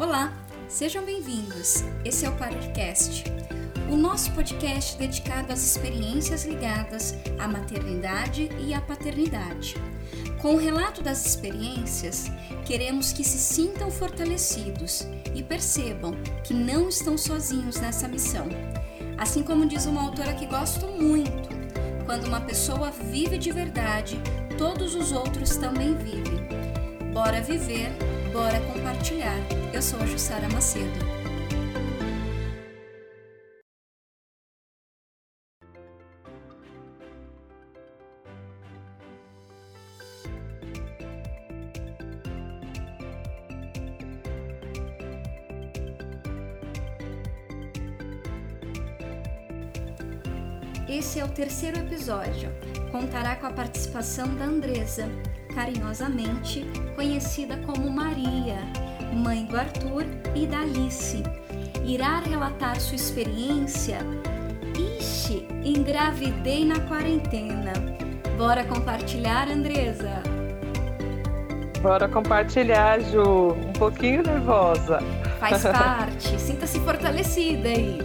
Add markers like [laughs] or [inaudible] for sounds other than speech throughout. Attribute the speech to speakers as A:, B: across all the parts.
A: Olá, sejam bem-vindos. Esse é o Paracast, o nosso podcast dedicado às experiências ligadas à maternidade e à paternidade. Com o relato das experiências, queremos que se sintam fortalecidos e percebam que não estão sozinhos nessa missão. Assim como diz uma autora que gosto muito, quando uma pessoa vive de verdade, todos os outros também vivem. Bora viver, bora compartilhar. Eu sou a Jussara Macedo. Esse é o terceiro episódio. Contará com a participação da Andresa, carinhosamente conhecida como Maria, mãe do Arthur e da Alice. Irá relatar sua experiência. Ixi, engravidei na quarentena. Bora compartilhar, Andresa?
B: Bora compartilhar, Ju. Um pouquinho nervosa.
A: Faz [laughs] parte. Sinta-se fortalecida aí.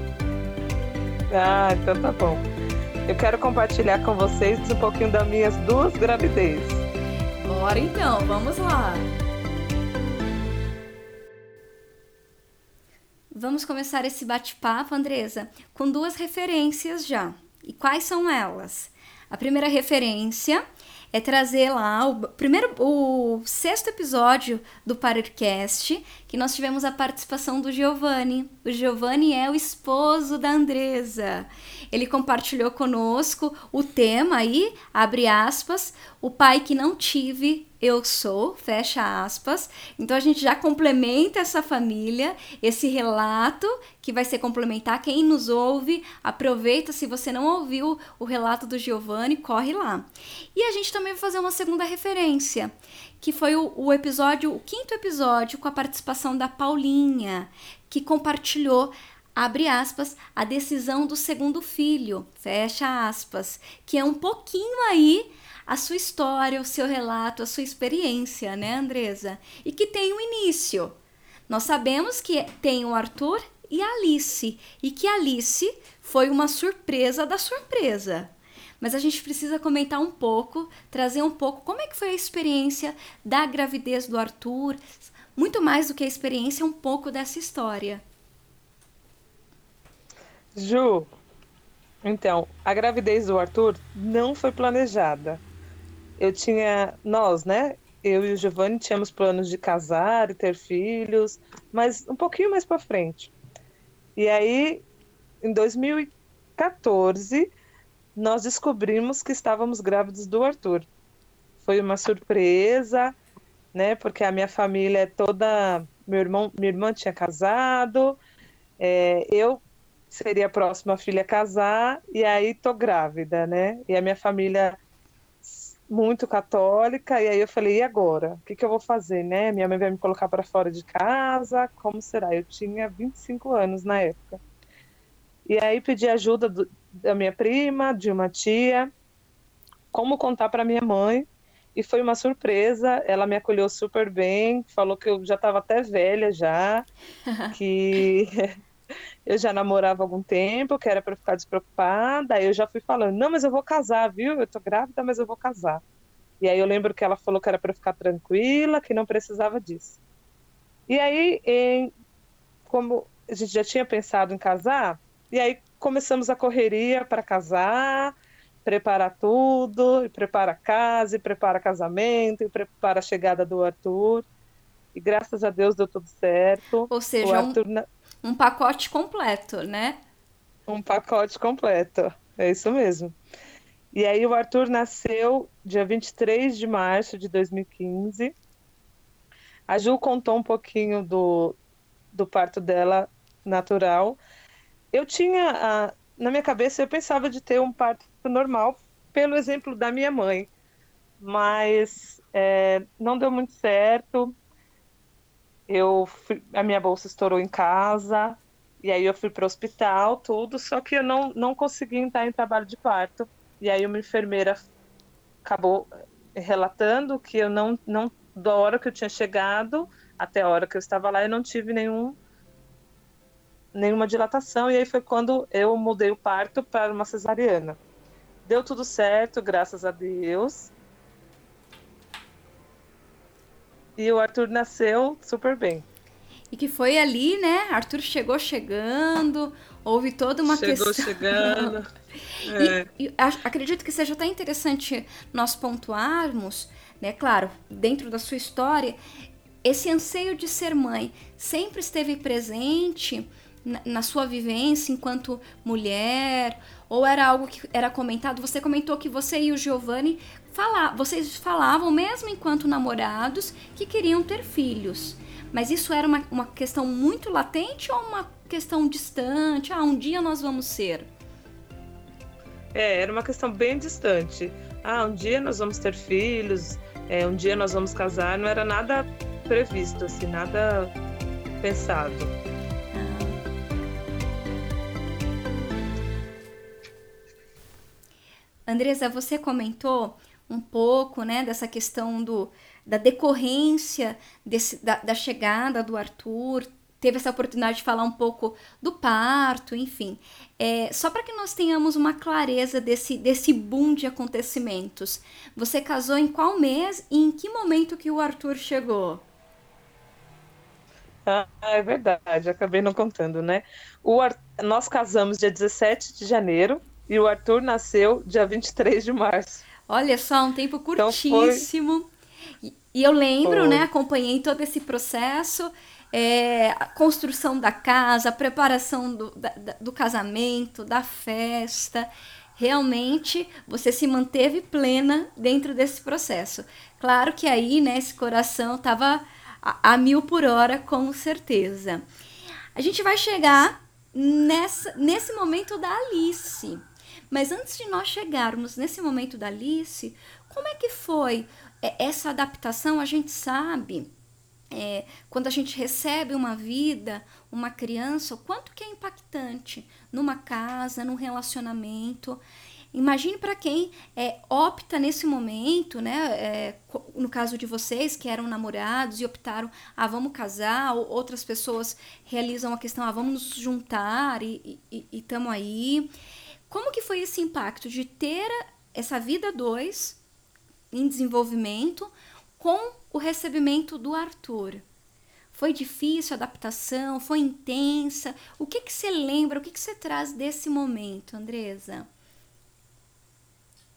B: Ah, então tá bom eu quero compartilhar com vocês um pouquinho das minhas duas gravidezes.
A: Bora então, vamos lá! Vamos começar esse bate-papo, Andresa, com duas referências já. E quais são elas? A primeira referência é trazer lá o primeiro, o sexto episódio do Parercast, nós tivemos a participação do Giovanni. O Giovanni é o esposo da Andresa. Ele compartilhou conosco o tema aí, abre aspas, o pai que não tive, eu sou, fecha aspas. Então a gente já complementa essa família, esse relato que vai ser complementar. Quem nos ouve, aproveita. Se você não ouviu o relato do Giovanni, corre lá. E a gente também vai fazer uma segunda referência, que foi o, o episódio, o quinto episódio, com a participação da Paulinha, que compartilhou abre aspas, a decisão do segundo filho, fecha aspas, que é um pouquinho aí a sua história, o seu relato, a sua experiência, né, Andresa? E que tem um início. Nós sabemos que tem o Arthur e a Alice, e que a Alice foi uma surpresa da surpresa. Mas a gente precisa comentar um pouco, trazer um pouco como é que foi a experiência da gravidez do Arthur, muito mais do que a experiência, um pouco dessa história.
B: Ju, então, a gravidez do Arthur não foi planejada eu tinha, nós, né? Eu e o Giovanni tínhamos planos de casar e ter filhos, mas um pouquinho mais para frente. E aí, em 2014, nós descobrimos que estávamos grávidos do Arthur. Foi uma surpresa, né? Porque a minha família é toda. Meu irmão, minha irmã tinha casado, é, eu seria a próxima filha a casar, e aí tô grávida, né? E a minha família muito católica, e aí eu falei, e agora? O que, que eu vou fazer, né? Minha mãe vai me colocar para fora de casa, como será? Eu tinha 25 anos na época. E aí pedi ajuda do, da minha prima, de uma tia, como contar para minha mãe, e foi uma surpresa, ela me acolheu super bem, falou que eu já estava até velha já, [laughs] que [laughs] eu já namorava há algum tempo, que era para ficar despreocupada. Aí eu já fui falando: não, mas eu vou casar, viu? Eu tô grávida, mas eu vou casar. E aí eu lembro que ela falou que era para ficar tranquila, que não precisava disso. E aí, em, como a gente já tinha pensado em casar, e aí começamos a correria para casar, preparar tudo, e prepara a casa, e prepara casamento, e prepara a chegada do Arthur. E graças a Deus deu tudo certo.
A: Ou seja, o Arthur, um um pacote completo, né?
B: Um pacote completo, é isso mesmo. E aí o Arthur nasceu dia 23 de março de 2015. A Ju contou um pouquinho do, do parto dela natural. Eu tinha, na minha cabeça, eu pensava de ter um parto normal, pelo exemplo da minha mãe. Mas é, não deu muito certo eu fui, a minha bolsa estourou em casa, e aí eu fui para o hospital, tudo, só que eu não, não consegui entrar em trabalho de parto. E aí uma enfermeira acabou relatando que eu não, não da hora que eu tinha chegado, até a hora que eu estava lá eu não tive nenhum nenhuma dilatação e aí foi quando eu mudei o parto para uma cesariana. Deu tudo certo, graças a Deus. E o Arthur nasceu super bem.
A: E que foi ali, né? Arthur chegou chegando, houve toda uma
B: chegou
A: questão.
B: chegando. [laughs]
A: é. e, e, acredito que seja até interessante nós pontuarmos, né? Claro, dentro da sua história, esse anseio de ser mãe sempre esteve presente na, sua vivência enquanto mulher ou era algo que era comentado? Você comentou que você e o Giovanni falar, vocês falavam mesmo enquanto namorados que queriam ter filhos. Mas isso era uma, uma questão muito latente ou uma questão distante? Ah, um dia nós vamos ser.
B: É, era uma questão bem distante. Ah, um dia nós vamos ter filhos, é, um dia nós vamos casar. Não era nada previsto, assim, nada pensado.
A: Andresa, você comentou um pouco, né, dessa questão do, da decorrência desse, da, da chegada do Arthur, teve essa oportunidade de falar um pouco do parto, enfim. É, só para que nós tenhamos uma clareza desse, desse boom de acontecimentos. Você casou em qual mês e em que momento que o Arthur chegou?
B: Ah, é verdade, acabei não contando, né? O, nós casamos dia 17 de janeiro e o Arthur nasceu dia 23 de março.
A: Olha só, um tempo curtíssimo. Então foi... E eu lembro, foi. né? Acompanhei todo esse processo. É, a construção da casa, a preparação do, da, do casamento, da festa. Realmente você se manteve plena dentro desse processo. Claro que aí, né, esse coração estava a, a mil por hora, com certeza. A gente vai chegar nessa, nesse momento da Alice. Mas antes de nós chegarmos nesse momento da Alice, como é que foi é, essa adaptação? A gente sabe, é, quando a gente recebe uma vida, uma criança, o quanto que é impactante numa casa, num relacionamento. Imagine para quem é, opta nesse momento, né? É, no caso de vocês que eram namorados e optaram, ah, vamos casar, ou outras pessoas realizam a questão, ah, vamos nos juntar e estamos aí. Como que foi esse impacto de ter essa vida dois em desenvolvimento com o recebimento do Arthur? Foi difícil a adaptação? Foi intensa? O que que você lembra? O que que você traz desse momento, Andresa?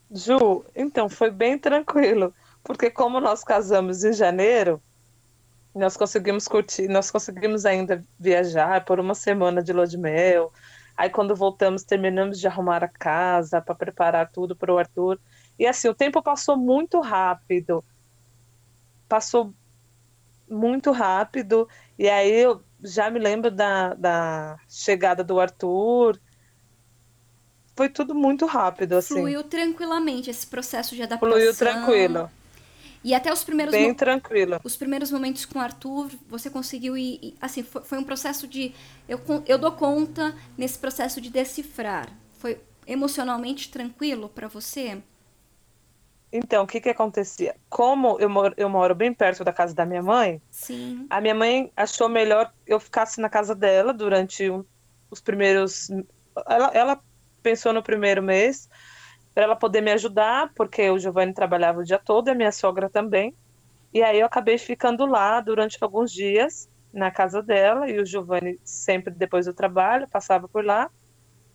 B: Ju, então foi bem tranquilo, porque como nós casamos em janeiro, nós conseguimos curtir, nós conseguimos ainda viajar por uma semana de lua de mel, Aí quando voltamos, terminamos de arrumar a casa para preparar tudo para o Arthur. E assim, o tempo passou muito rápido. Passou muito rápido. E aí eu já me lembro da, da chegada do Arthur. Foi tudo muito rápido, assim.
A: Fluiu tranquilamente esse processo de adaptação.
B: Fluiu tranquilo.
A: E até os primeiros
B: bem tranquilo.
A: Os primeiros momentos com o Arthur, você conseguiu ir, assim, foi, foi, um processo de eu eu dou conta nesse processo de decifrar. Foi emocionalmente tranquilo para você?
B: Então, o que que acontecia? Como eu moro, eu moro bem perto da casa da minha mãe,
A: Sim.
B: a minha mãe achou melhor eu ficasse na casa dela durante os primeiros. Ela, ela pensou no primeiro mês para ela poder me ajudar, porque o Giovanni trabalhava o dia todo e a minha sogra também. E aí eu acabei ficando lá durante alguns dias na casa dela e o Giovanni sempre depois do trabalho passava por lá.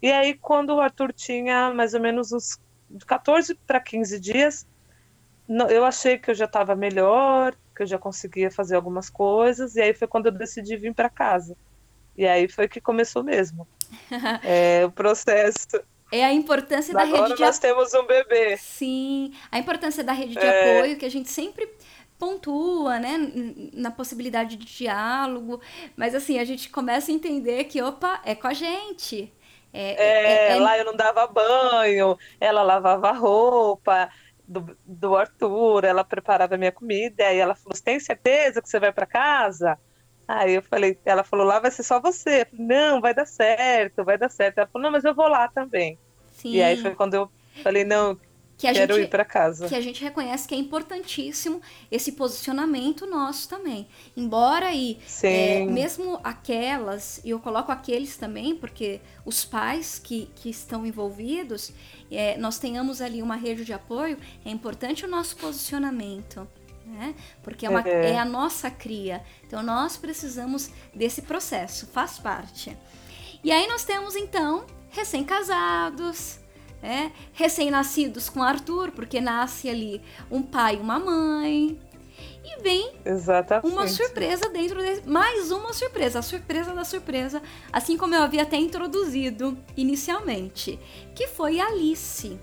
B: E aí quando o Arthur tinha mais ou menos uns 14 para 15 dias, eu achei que eu já estava melhor, que eu já conseguia fazer algumas coisas, e aí foi quando eu decidi vir para casa. E aí foi que começou mesmo. [laughs] é, o processo
A: é a importância Agora da rede de
B: nós temos um bebê.
A: Sim, a importância da rede de é... apoio que a gente sempre pontua, né, na possibilidade de diálogo, mas assim, a gente começa a entender que, opa, é com a gente.
B: É, é, é, é... lá eu não dava banho, ela lavava roupa do, do Arthur, ela preparava a minha comida, aí ela falou, você tem certeza que você vai para casa? Aí eu falei, ela falou, lá vai ser só você. Falei, não, vai dar certo, vai dar certo. Ela falou, não, mas eu vou lá também. Sim. E aí foi quando eu falei, não,
A: que a
B: Quero
A: gente
B: ir para casa.
A: que a gente reconhece que é importantíssimo esse posicionamento nosso também. Embora aí, é, mesmo aquelas, e eu coloco aqueles também, porque os pais que, que estão envolvidos, é, nós tenhamos ali uma rede de apoio, é importante o nosso posicionamento. Né? Porque é, uma, é. é a nossa cria. Então nós precisamos desse processo, faz parte. E aí nós temos então recém-casados, é, recém-nascidos com Arthur, porque nasce ali um pai e uma mãe. E vem
B: Exatamente.
A: uma surpresa dentro de mais uma surpresa, a surpresa da surpresa, assim como eu havia até introduzido inicialmente, que foi Alice.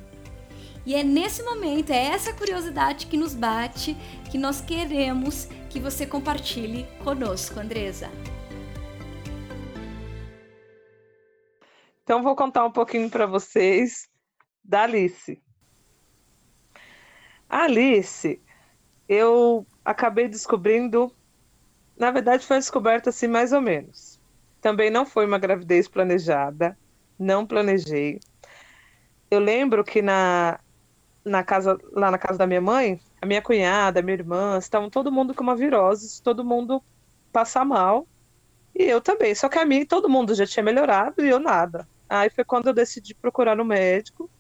A: E é nesse momento, é essa curiosidade que nos bate, que nós queremos que você compartilhe conosco, Andresa.
B: Então vou contar um pouquinho para vocês da Alice. A Alice, eu acabei descobrindo, na verdade foi descoberta assim mais ou menos. Também não foi uma gravidez planejada, não planejei. Eu lembro que na, na casa, lá na casa da minha mãe, a minha cunhada, a minha irmã, estavam todo mundo com uma virose, todo mundo passa mal. E eu também, só que a mim todo mundo já tinha melhorado e eu nada. Aí foi quando eu decidi procurar um médico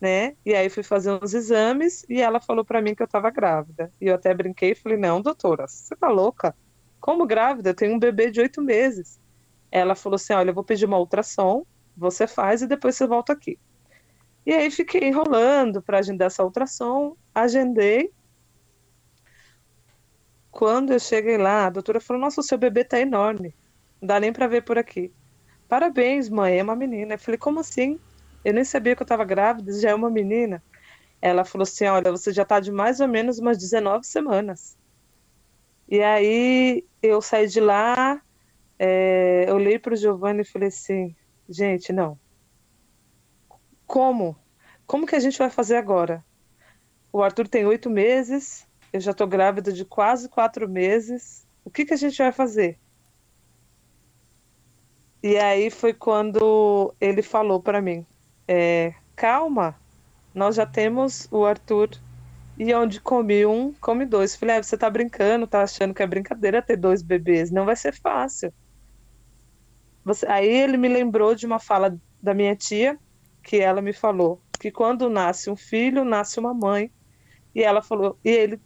B: né? E aí fui fazer uns exames e ela falou para mim que eu estava grávida. E eu até brinquei e falei: Não, doutora, você tá louca? Como grávida? Eu tenho um bebê de oito meses. Ela falou assim: Olha, eu vou pedir uma ultrassom, você faz e depois você volta aqui. E aí fiquei enrolando para agendar essa ultrassom, agendei. Quando eu cheguei lá, a doutora falou: Nossa, o seu bebê tá enorme, não dá nem para ver por aqui. Parabéns, mãe, é uma menina. Eu falei: Como assim? Eu nem sabia que eu estava grávida, já é uma menina. Ela falou assim: Olha, você já está de mais ou menos umas 19 semanas. E aí eu saí de lá, é, eu olhei para o Giovanni e falei assim: Gente, não. Como? Como que a gente vai fazer agora? O Arthur tem oito meses, eu já estou grávida de quase quatro meses. O que, que a gente vai fazer? E aí foi quando ele falou para mim: é, calma, nós já temos o Arthur. E onde come um, come dois. Falei, ah, você tá brincando, tá achando que é brincadeira ter dois bebês. Não vai ser fácil. Você... Aí ele me lembrou de uma fala da minha tia, que ela me falou que quando nasce um filho, nasce uma mãe. E ela falou, e ele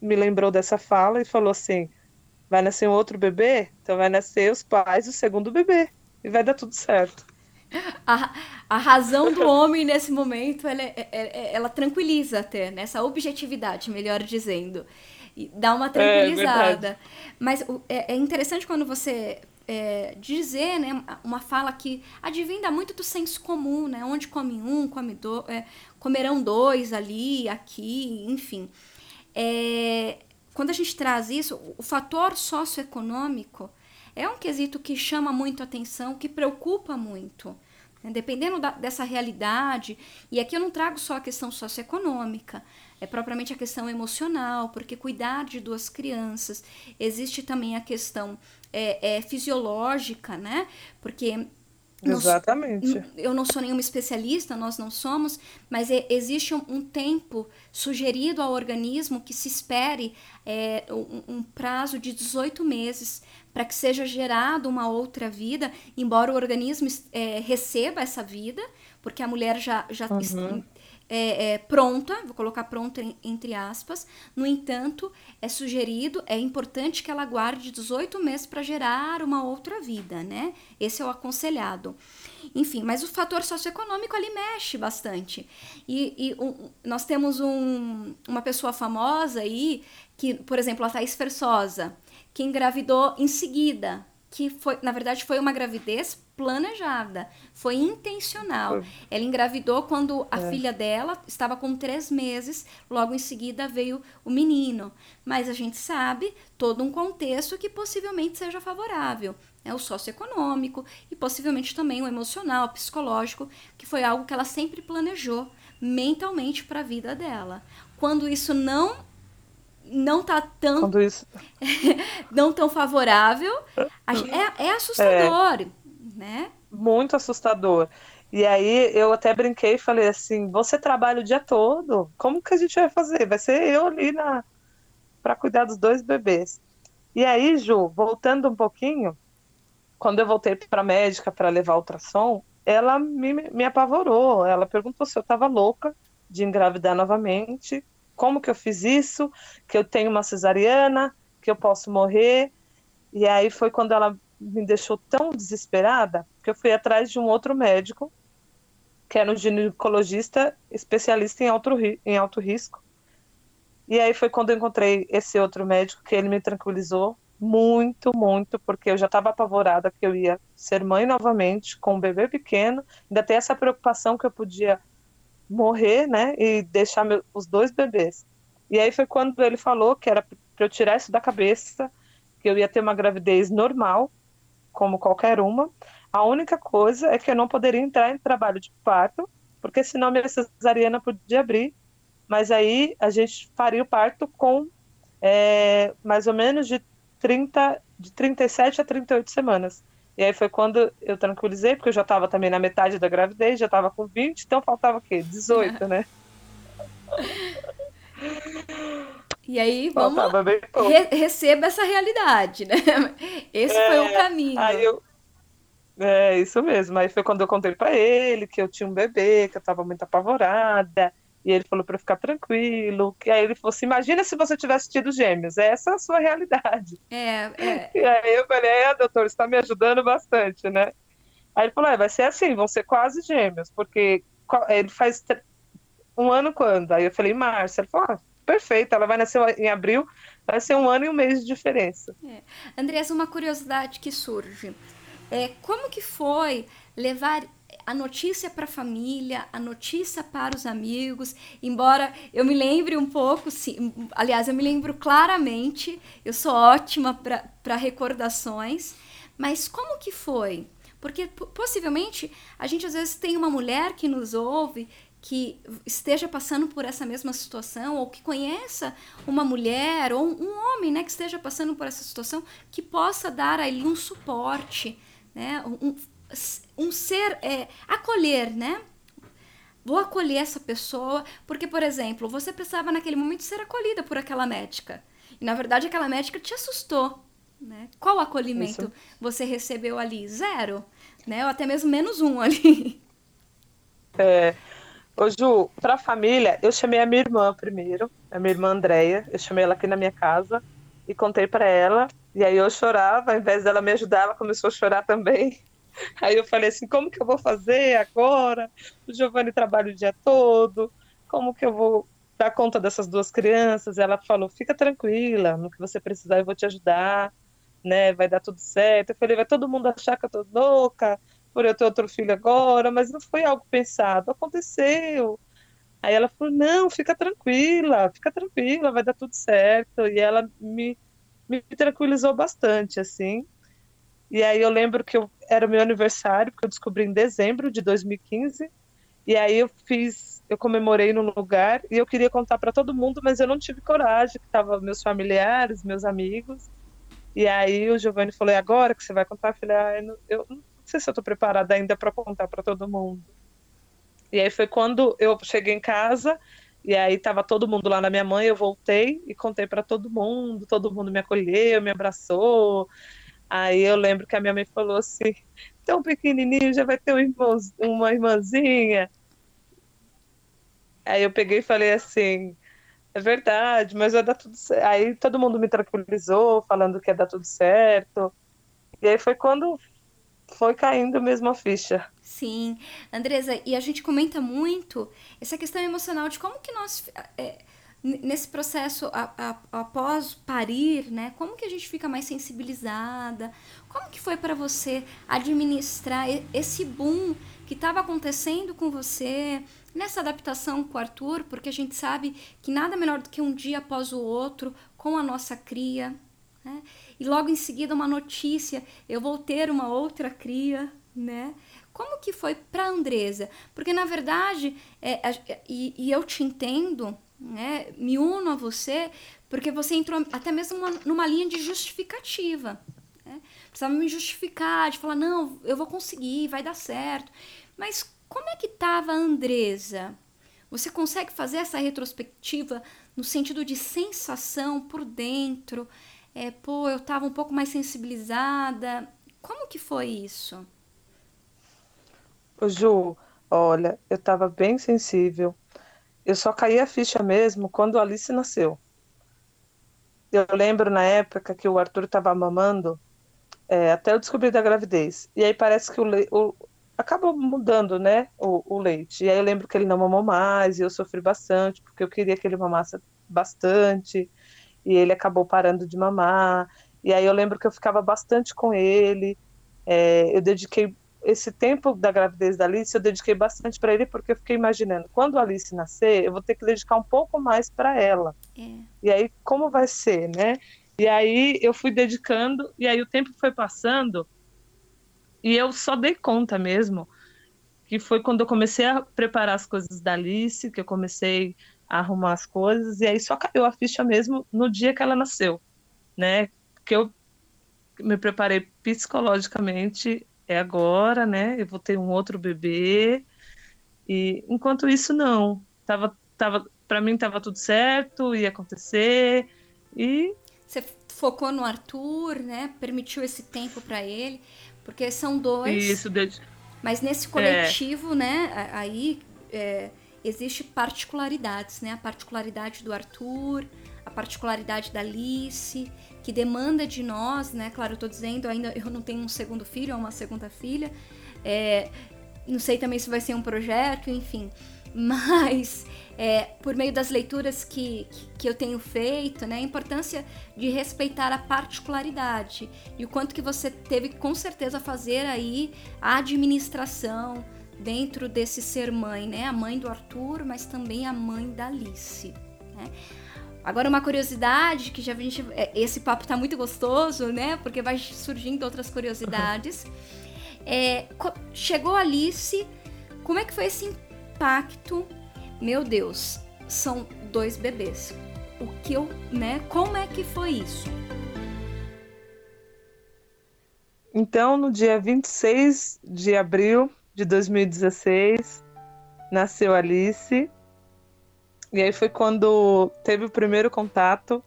B: me lembrou dessa fala e falou assim: vai nascer um outro bebê? Então vai nascer os pais do segundo bebê. E vai dar tudo certo.
A: A, a razão do homem nesse momento, ela, é, é, é, ela tranquiliza até, nessa né? objetividade, melhor dizendo. E dá uma tranquilizada. É, Mas é, é, interessante quando você é, dizer, né, uma fala que advinda muito do senso comum, né? Onde come um, come do, é, comerão dois ali, aqui, enfim. É, quando a gente traz isso, o fator socioeconômico é um quesito que chama muito atenção, que preocupa muito. Né? Dependendo da, dessa realidade, e aqui eu não trago só a questão socioeconômica, é propriamente a questão emocional, porque cuidar de duas crianças, existe também a questão é, é, fisiológica, né? Porque
B: Exatamente.
A: eu não sou nenhuma especialista, nós não somos, mas é, existe um, um, tempo sugerido ao organismo que se espere é, um, um, prazo de 18 meses para que seja gerada uma outra vida, embora o organismo é, receba essa vida, porque a mulher já, já uhum é, é, pronta, vou colocar pronta entre aspas. No entanto, é sugerido, é importante que ela guarde 18 meses para gerar uma outra vida, né? Esse é o aconselhado. Enfim, mas o fator socioeconômico ali mexe bastante. E, e um, nós temos um, uma pessoa famosa aí, que, por exemplo, a Thaís Fersosa, que engravidou em seguida, que foi, na verdade, foi uma gravidez planejada, foi intencional. Ela engravidou quando a é. filha dela estava com três meses, logo em seguida veio o menino. Mas a gente sabe todo um contexto que possivelmente seja favorável. É o socioeconômico e possivelmente também o emocional, psicológico, que foi algo que ela sempre planejou mentalmente para a vida dela. Quando isso não não tá tão [laughs] não tão favorável é, é assustador é, né
B: muito assustador E aí eu até brinquei e falei assim: você trabalha o dia todo, como que a gente vai fazer? Vai ser eu ali na para cuidar dos dois bebês. E aí, Ju, voltando um pouquinho, quando eu voltei para a médica para levar ultrassom, ela me, me apavorou. Ela perguntou se eu estava louca de engravidar novamente, como que eu fiz isso, que eu tenho uma cesariana, que eu posso morrer. E aí foi quando ela me deixou tão desesperada que eu fui atrás de um outro médico, que era um ginecologista especialista em alto, em alto risco. E aí foi quando eu encontrei esse outro médico que ele me tranquilizou muito, muito, porque eu já estava apavorada que eu ia ser mãe novamente com um bebê pequeno, ainda tem essa preocupação que eu podia morrer, né, e deixar meu, os dois bebês. E aí foi quando ele falou que era para eu tirar isso da cabeça, que eu ia ter uma gravidez normal, como qualquer uma. A única coisa é que eu não poderia entrar em trabalho de parto, porque senão minha cesariana podia abrir, mas aí a gente faria o parto com é, mais ou menos de 30, de 37 a 38 semanas. E aí foi quando eu tranquilizei, porque eu já estava também na metade da gravidez, já estava com 20, então faltava o quê? 18, [laughs] né?
A: E aí, vamos re receba essa realidade, né? [laughs] Esse é, foi o caminho.
B: Aí eu, é, isso mesmo. Aí foi quando eu contei para ele que eu tinha um bebê, que eu estava muito apavorada, e ele falou para ficar tranquilo. Que aí ele falou assim: imagina se você tivesse tido gêmeos, essa é a sua realidade.
A: É, é. [laughs]
B: E aí eu falei: é, doutor, está me ajudando bastante, né? Aí ele falou: é, vai ser assim, vão ser quase gêmeos, porque ele faz um ano quando? Aí eu falei: março. Ele falou: ah, perfeito, ela vai nascer em abril, vai ser um ano e um mês de diferença.
A: É. Andressa, uma curiosidade que surge. É, como que foi levar a notícia para a família, a notícia para os amigos, embora eu me lembre um pouco, sim, aliás, eu me lembro claramente, eu sou ótima para recordações, mas como que foi? Porque possivelmente a gente às vezes tem uma mulher que nos ouve que esteja passando por essa mesma situação ou que conheça uma mulher ou um homem, né, que esteja passando por essa situação, que possa dar ali um suporte, né, um, um ser, é, acolher, né? Vou acolher essa pessoa, porque, por exemplo, você precisava naquele momento ser acolhida por aquela médica. E na verdade aquela médica te assustou. Né? Qual acolhimento Isso. você recebeu ali? Zero, né? Ou até mesmo menos um ali.
B: É, Ô Ju, pra família, eu chamei a minha irmã primeiro, a minha irmã Andréia, eu chamei ela aqui na minha casa e contei para ela, e aí eu chorava, ao invés dela me ajudar, ela começou a chorar também. [laughs] Aí eu falei assim, como que eu vou fazer agora? O Giovanni trabalha o dia todo, como que eu vou dar conta dessas duas crianças? Ela falou, fica tranquila, no que você precisar eu vou te ajudar, né? Vai dar tudo certo. Eu falei, vai todo mundo achar que eu tô louca por eu ter outro filho agora, mas não foi algo pensado, aconteceu. Aí ela falou, não, fica tranquila, fica tranquila, vai dar tudo certo. E ela me, me tranquilizou bastante, assim. E aí eu lembro que eu, era meu aniversário, porque eu descobri em dezembro de 2015. E aí eu fiz, eu comemorei no lugar e eu queria contar para todo mundo, mas eu não tive coragem, que tava meus familiares, meus amigos. E aí o Giovanni falou: é agora que você vai contar?" Eu falei: ah, eu, não, eu sei se eu tô preparada ainda para contar para todo mundo". E aí foi quando eu cheguei em casa e aí tava todo mundo lá na minha mãe, eu voltei e contei para todo mundo, todo mundo me acolheu, me abraçou. Aí eu lembro que a minha mãe falou assim: tão pequenininho, já vai ter um irmão, uma irmãzinha. Aí eu peguei e falei assim: é verdade, mas vai dar tudo certo. Aí todo mundo me tranquilizou, falando que ia dar tudo certo. E aí foi quando foi caindo mesmo a ficha.
A: Sim, Andresa, e a gente comenta muito essa questão emocional de como que nós. É, nesse processo a, a, após parir, né? Como que a gente fica mais sensibilizada? Como que foi para você administrar esse boom que estava acontecendo com você nessa adaptação com o Arthur? Porque a gente sabe que nada melhor do que um dia após o outro com a nossa cria, né? E logo em seguida uma notícia, eu vou ter uma outra cria, né? Como que foi para Andresa? Porque na verdade, é, é, e, e eu te entendo, né? Me uno a você porque você entrou até mesmo numa, linha de justificativa. Né? precisava me justificar, de falar, não, eu vou conseguir, vai dar certo. Mas como é que estava a Andresa? Você consegue fazer essa retrospectiva no sentido de sensação por dentro? É, pô, eu estava um pouco mais sensibilizada. Como que foi isso?
B: Ô, Ju, olha, eu estava bem sensível. Eu só caí a ficha mesmo quando a Alice nasceu. Eu lembro na época que o Arthur estava mamando, é, até eu descobrir da gravidez. E aí parece que o, le... o... acabou mudando, né, o, o, leite. E aí eu lembro que ele não mamou mais e eu sofri bastante, porque eu queria que ele mamasse bastante. E ele acabou parando de mamar. E aí eu lembro que eu ficava bastante com ele. É, eu dediquei esse tempo da gravidez da Alice, eu dediquei bastante para ele, porque eu fiquei imaginando, quando a Alice nascer, eu vou ter que dedicar um pouco mais para ela. É. E aí, como vai ser, né? E aí eu fui dedicando, e aí o tempo foi passando, e eu só dei conta mesmo, que foi quando eu comecei a preparar as coisas da Alice, que eu comecei arrumar as coisas, e aí só caiu a ficha mesmo no dia que ela nasceu, né? Que eu me preparei psicologicamente é agora, né? Eu vou ter um outro bebê. E enquanto isso não, tava tava para mim tava tudo certo, ia acontecer. E
A: você focou no Arthur, né? Permitiu esse tempo para ele, porque são dois.
B: Isso, desde...
A: Mas nesse coletivo, é... né, aí é, existe particularidades, né? A particularidade do Arthur, a particularidade da Alice, que demanda de nós, né? Claro, eu tô dizendo, ainda eu não tenho um segundo filho ou uma segunda filha. É, não sei também se vai ser um projeto, enfim. Mas é, por meio das leituras que, que eu tenho feito, né, a importância de respeitar a particularidade e o quanto que você teve com certeza fazer aí a administração dentro desse ser mãe, né, a mãe do Arthur, mas também a mãe da Alice. Né? Agora uma curiosidade que já a gente, é, esse papo tá muito gostoso, né? Porque vai surgindo outras curiosidades. [laughs] É, chegou a Alice, como é que foi esse impacto? Meu Deus, são dois bebês. O que eu, né? Como é que foi isso?
B: Então, no dia 26 de abril de 2016, nasceu Alice e aí foi quando teve o primeiro contato,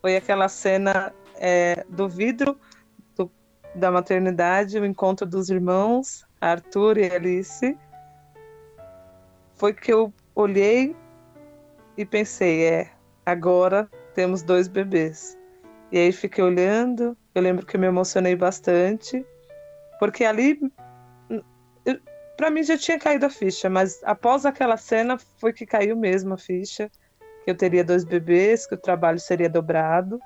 B: foi aquela cena é, do vidro do, da maternidade, o encontro dos irmãos, Arthur e Alice. Foi que eu olhei e pensei, é, agora temos dois bebês. E aí fiquei olhando, eu lembro que me emocionei bastante, porque ali para mim já tinha caído a ficha, mas após aquela cena foi que caiu mesmo a ficha, que eu teria dois bebês, que o trabalho seria dobrado,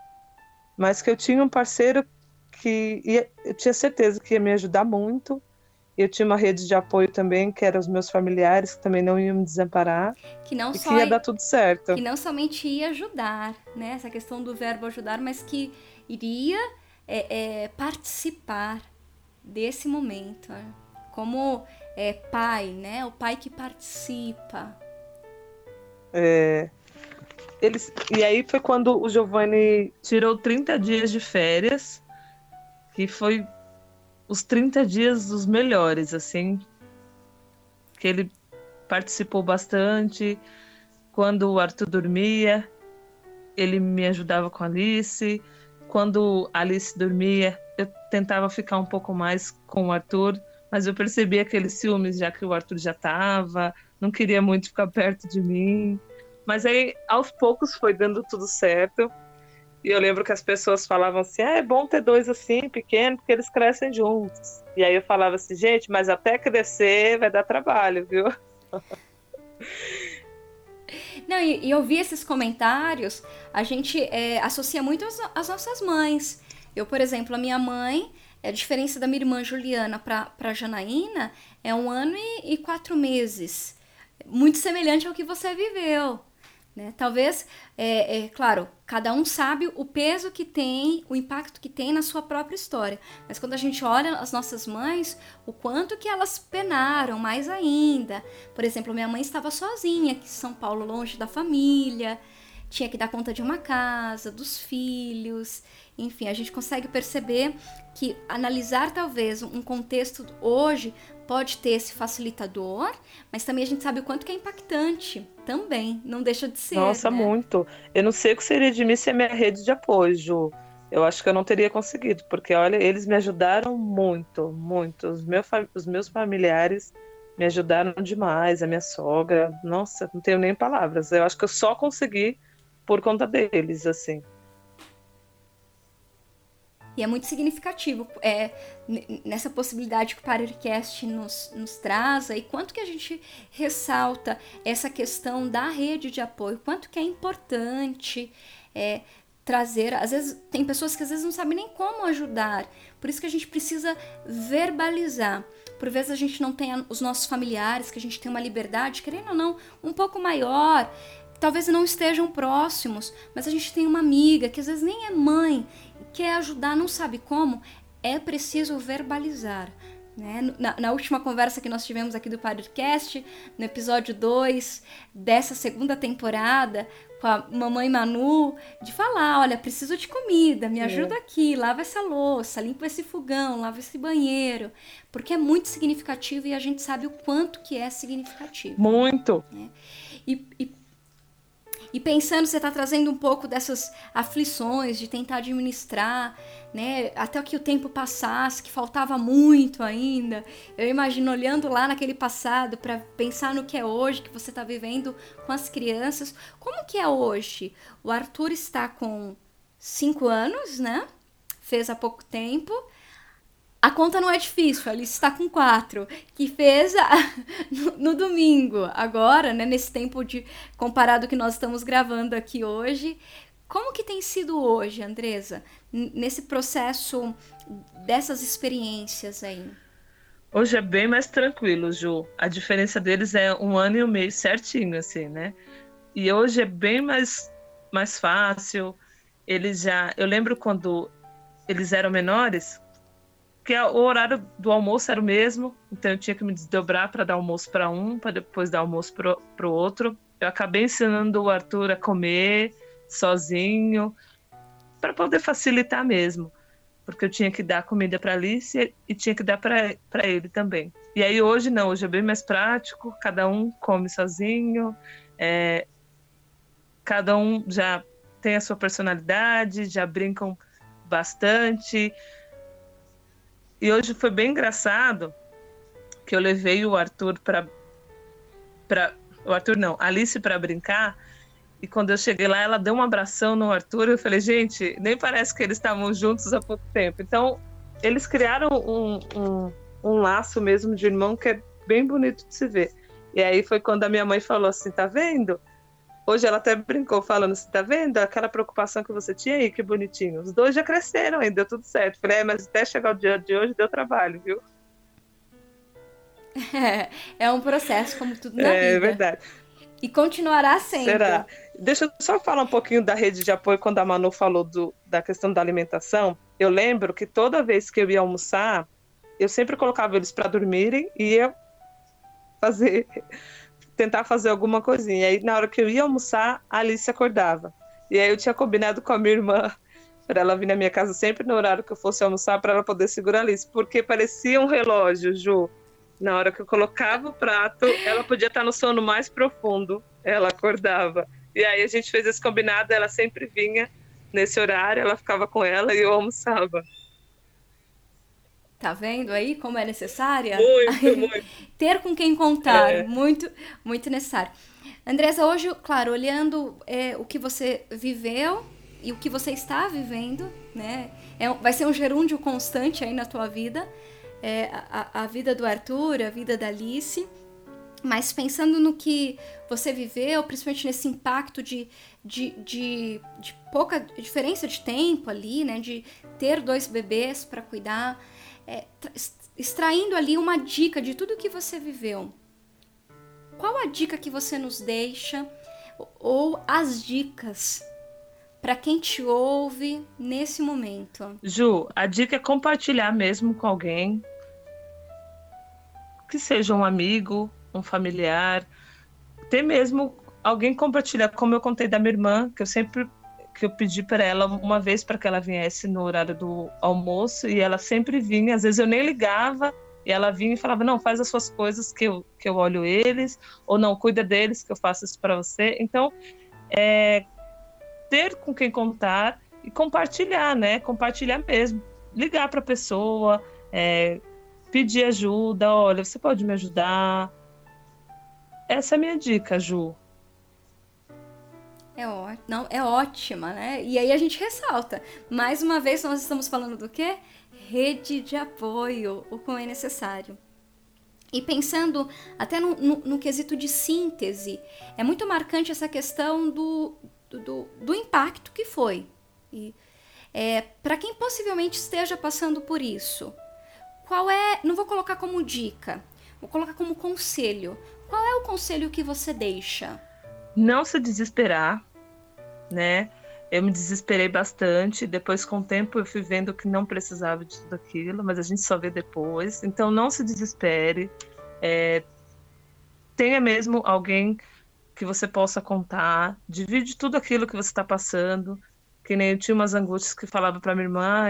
B: mas que eu tinha um parceiro que ia, eu tinha certeza que ia me ajudar muito. Eu tinha uma rede de apoio também, que eram os meus familiares, que também não iam me desamparar.
A: Que não
B: e
A: só
B: que ia dar tudo certo.
A: Que não somente ia ajudar, né? Essa questão do verbo ajudar, mas que iria é, é, participar desse momento. Né? Como é, pai, né? O pai que participa.
B: É. Eles, e aí foi quando o Giovanni tirou 30 dias de férias, que foi os 30 dias dos melhores, assim, que ele participou bastante. Quando o Arthur dormia, ele me ajudava com a Alice. Quando a Alice dormia, eu tentava ficar um pouco mais com o Arthur mas eu percebi aqueles ciúmes já que o Arthur já estava, não queria muito ficar perto de mim. Mas aí, aos poucos, foi dando tudo certo. E eu lembro que as pessoas falavam assim: ah, é bom ter dois assim, pequeno, porque eles crescem juntos. E aí eu falava assim: gente, mas até crescer vai dar trabalho, viu? [laughs]
A: Não, e, e ouvir esses comentários, a gente é, associa muito às, às nossas mães. Eu, por exemplo, a minha mãe, a diferença da minha irmã Juliana para Janaína é um ano e, e, quatro meses. Muito semelhante ao que você viveu. Né? Talvez, é, é, claro, cada um sabe o peso que tem, o impacto que tem na sua própria história. Mas quando a gente olha as nossas mães, o quanto que elas penaram, mais ainda. Por exemplo, minha mãe estava sozinha aqui em São Paulo, longe da família. tinha que dar conta de uma casa, dos filhos, enfim, a gente consegue perceber que analisar talvez um contexto hoje pode ter esse facilitador, mas também a gente sabe o quanto que é impactante também, não deixa de ser.
B: Nossa,
A: né?
B: muito. Eu não sei o que seria de mim sem a minha rede de apoio, Ju. Eu acho que eu não teria conseguido, porque olha, eles me ajudaram muito, muito. Os, meu, os meus familiares me ajudaram demais, a minha sogra. Nossa, não tenho nem palavras. Eu acho que eu só consegui por conta deles, assim.
A: E é muito significativo é, nessa possibilidade que o Paracast nos, nos traz, e quanto que a gente ressalta essa questão da rede de apoio, quanto que é importante é, trazer. Às vezes, tem pessoas que às vezes não sabem nem como ajudar, por isso que a gente precisa verbalizar. Por vezes a gente não tem os nossos familiares, que a gente tem uma liberdade, querendo ou não, um pouco maior, talvez não estejam próximos, mas a gente tem uma amiga que às vezes nem é mãe, quer ajudar, não sabe como, é preciso verbalizar. Né? Na, na, última conversa que nós tivemos aqui do podcast, no episódio 2 dessa segunda temporada, com a mamãe Manu, de falar: olha, preciso de comida, me é. ajuda é. aqui, lava essa louça, limpa esse fogão, lava esse banheiro. Porque é muito significativo e a gente sabe o quanto que é significativo.
B: Muito!
A: Né? E, e e pensando, você está trazendo um pouco dessas aflições de tentar administrar, né? Até que o tempo passasse, que faltava muito ainda. Eu imagino olhando lá naquele passado para pensar no que é hoje, que você está vivendo com as crianças. Como que é hoje? O Arthur está com cinco anos, né? Fez há pouco tempo. A conta não é difícil, a Alice está com quatro, que fez a, [laughs] no, no, domingo, agora, né, nesse tempo de comparado que nós estamos gravando aqui hoje. Como que tem sido hoje, Andresa, nesse processo dessas experiências aí?
B: Hoje é bem mais tranquilo, Ju. A diferença deles é um ano e um mês certinho, assim, né? E hoje é bem mais, mais fácil. Eles já. Eu lembro quando eles eram menores, porque o horário do almoço era o mesmo, então eu tinha que me desdobrar para dar almoço para um, para depois dar almoço para o outro. Eu acabei ensinando o Arthur a comer sozinho, para poder facilitar mesmo, porque eu tinha que dar comida para Alice e tinha que dar para ele também. E aí hoje não, hoje é bem mais prático, cada um come sozinho, é, cada um já tem a sua personalidade, já brincam bastante. E hoje foi bem engraçado que eu levei o Arthur para para o Arthur não, Alice para brincar. E quando eu cheguei lá, ela deu um abração no Arthur. Eu falei, gente, nem parece que eles estavam juntos há pouco tempo. Então, eles criaram um, um, um laço mesmo de irmão que é bem bonito de se ver. E aí foi quando a minha mãe falou assim: tá vendo? Hoje ela até brincou falando assim, tá vendo aquela preocupação que você tinha aí, que bonitinho. Os dois já cresceram ainda, deu tudo certo. Falei, é, mas até chegar o dia de hoje deu trabalho, viu?
A: É, [laughs] é um processo, como tudo na
B: é,
A: vida.
B: É verdade.
A: E continuará sempre.
B: Será? Deixa eu só falar um pouquinho da rede de apoio quando a Manu falou do, da questão da alimentação. Eu lembro que toda vez que eu ia almoçar, eu sempre colocava eles para dormirem e ia fazer tentar fazer alguma coisinha. E aí, na hora que eu ia almoçar, a Alice acordava. E aí eu tinha combinado com a minha irmã [laughs] para ela vir na minha casa sempre no horário que eu fosse almoçar para ela poder segurar a Alice, porque parecia um relógio, Ju. Na hora que eu colocava o prato, ela podia estar no sono mais profundo. Ela acordava. E aí a gente fez esse combinado, ela sempre vinha nesse horário, ela ficava com ela e eu almoçava.
A: Tá vendo aí como é necessária?
B: Muito, [laughs] muito.
A: Ter com quem contar, é. muito, muito necessário. Andresa, hoje, claro, olhando é, o que você viveu e o que você está vivendo, né? É, vai ser um gerúndio constante aí na tua vida. É, a, a vida do Arthur, a vida da Alice. Mas pensando no que você viveu, principalmente nesse impacto de, de, de, de pouca diferença de tempo ali, né? De ter dois bebês para cuidar é, extraindo ali uma dica de tudo que você viveu. Qual a dica que você nos deixa ou as dicas para quem te ouve nesse momento?
B: Ju, a dica é compartilhar mesmo com alguém, que seja um amigo, um familiar, ter mesmo alguém compartilhar, como eu contei da minha irmã, que eu sempre que eu pedi para ela uma vez para que ela viesse no horário do almoço e ela sempre vinha, às vezes eu nem ligava e ela vinha e falava: "Não, faz as suas coisas que eu que eu olho eles", ou não, cuida deles que eu faço isso para você. Então, é ter com quem contar e compartilhar, né? Compartilhar mesmo. Ligar para a pessoa, é, pedir ajuda, olha, você pode me ajudar? Essa é a minha dica, Ju.
A: É. Não, é ótima, né? E aí a gente ressalta. Mais uma vez, nós estamos falando do quê? Rede de apoio, o quão é necessário. E pensando até no, no, no, quesito de síntese, é muito marcante essa questão do, do, do impacto que foi. E é, para quem possivelmente esteja passando por isso, qual é. Não vou colocar como dica, vou colocar como conselho. Qual é o conselho que você deixa?
B: Não se desesperar, né? Eu me desesperei bastante. Depois, com o tempo, eu fui vendo que não precisava de tudo aquilo, mas a gente só vê depois. Então, não se desespere. É, tenha mesmo alguém que você possa contar. Divide tudo aquilo que você está passando. Que nem eu tinha umas angústias que falava para minha irmã.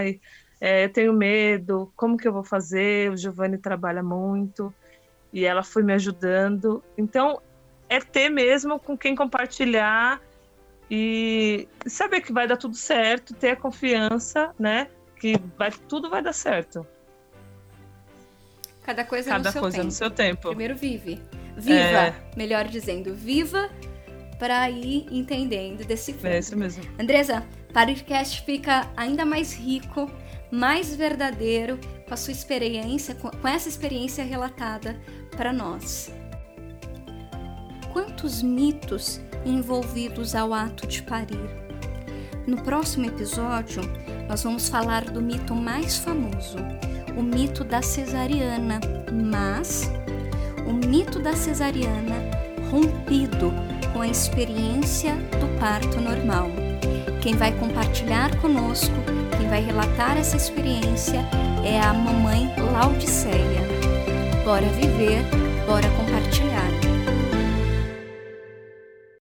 B: É, eu tenho medo, como que eu vou fazer? O Giovanni trabalha muito e ela foi me ajudando. Então, é ter mesmo com quem compartilhar e saber que vai dar tudo certo, ter a confiança, né? Que vai, tudo vai dar certo.
A: Cada coisa,
B: Cada
A: no, seu
B: coisa
A: tempo.
B: no seu tempo.
A: Primeiro vive. Viva, é... melhor dizendo, viva para ir entendendo, decifrando.
B: É isso mesmo.
A: Andresa, o podcast fica ainda mais rico, mais verdadeiro com a sua experiência, com essa experiência relatada para nós. Quantos mitos envolvidos ao ato de parir? No próximo episódio, nós vamos falar do mito mais famoso, o mito da cesariana, mas o mito da cesariana rompido com a experiência do parto normal. Quem vai compartilhar conosco, quem vai relatar essa experiência é a mamãe Laudiceia. Bora viver, bora compartilhar.